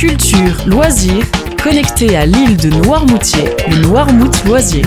culture, loisirs, connecté à l'île de Noirmoutier, le Noirmout Loisir.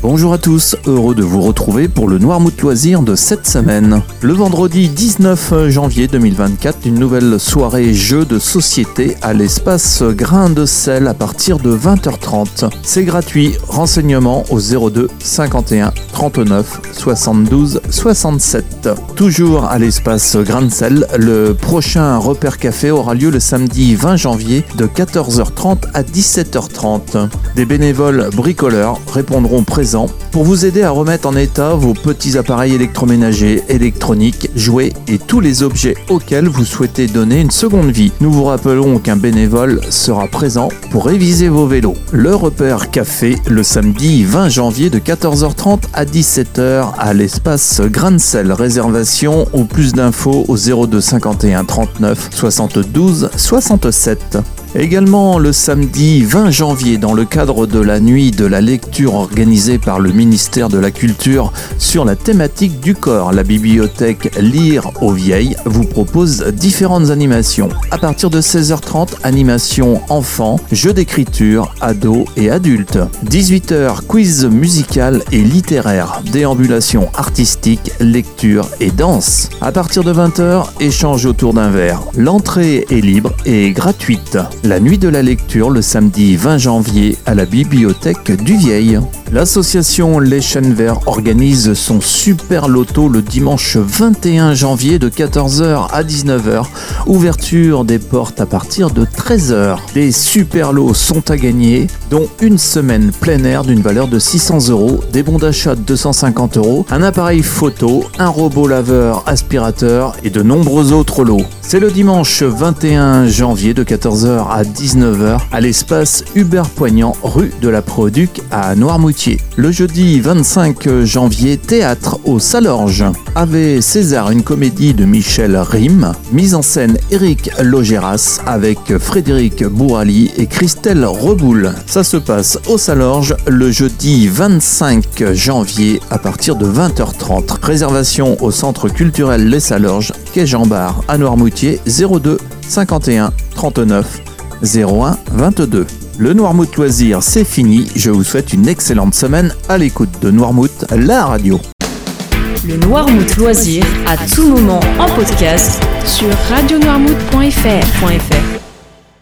Bonjour à tous, heureux de vous retrouver pour le Noirmouth Loisir de cette semaine. Le vendredi 19 janvier 2024, une nouvelle soirée jeu de société à l'espace Grain de sel à partir de 20h30. C'est gratuit, renseignements au 02 51 39 72 67. Toujours à l'espace Grain de sel, le prochain repère café aura lieu le samedi 20 janvier de 14h30 à 17h30. Des bénévoles bricoleurs répondront présents pour vous aider à remettre en état vos petits appareils électroménagers, électroniques, jouets et tous les objets auxquels vous souhaitez donner une seconde vie. Nous vous rappelons qu'un bénévole sera présent pour réviser vos vélos. Le repère café le samedi 20 janvier de 14h30 à 17h à l'espace Grancel. Réservation ou plus d'infos au 02 51 39 72 67. Également le samedi 20 janvier, dans le cadre de la nuit de la lecture organisée par le ministère de la Culture sur la thématique du corps, la bibliothèque Lire aux Vieilles vous propose différentes animations. À partir de 16h30, animation enfants, jeux d'écriture, ados et adultes. 18h, quiz musical et littéraire, déambulation artistique, lecture et danse. À partir de 20h, échange autour d'un verre. L'entrée est libre et gratuite la nuit de la lecture le samedi 20 janvier à la bibliothèque du Vieil. L'association Les Chênes Verts organise son super loto le dimanche 21 janvier de 14h à 19h. Ouverture des portes à partir de 13h. Les super lots sont à gagner, dont une semaine plein air d'une valeur de 600 euros, des bons d'achat de 250 euros, un appareil photo, un robot laveur aspirateur et de nombreux autres lots. C'est le dimanche 21 janvier de 14h à 19h à l'espace Hubert Poignant, rue de la Produc à Noirmoutier. Le jeudi 25 janvier, théâtre au Salorge. Ave César, une comédie de Michel Rime, mise en scène Eric Logéras avec Frédéric Bourali et Christelle Reboul. Ça se passe au Salorge le jeudi 25 janvier à partir de 20h30. Réservation au centre culturel Les Salorges, quai Jean Bar à Noirmoutier 02 51 39 01 22. Le Noirmouth Loisir, c'est fini. Je vous souhaite une excellente semaine à l'écoute de Noirmouth, la radio. Le Noirmouth Loisir, à tout moment en podcast sur radionoirmouth.fr.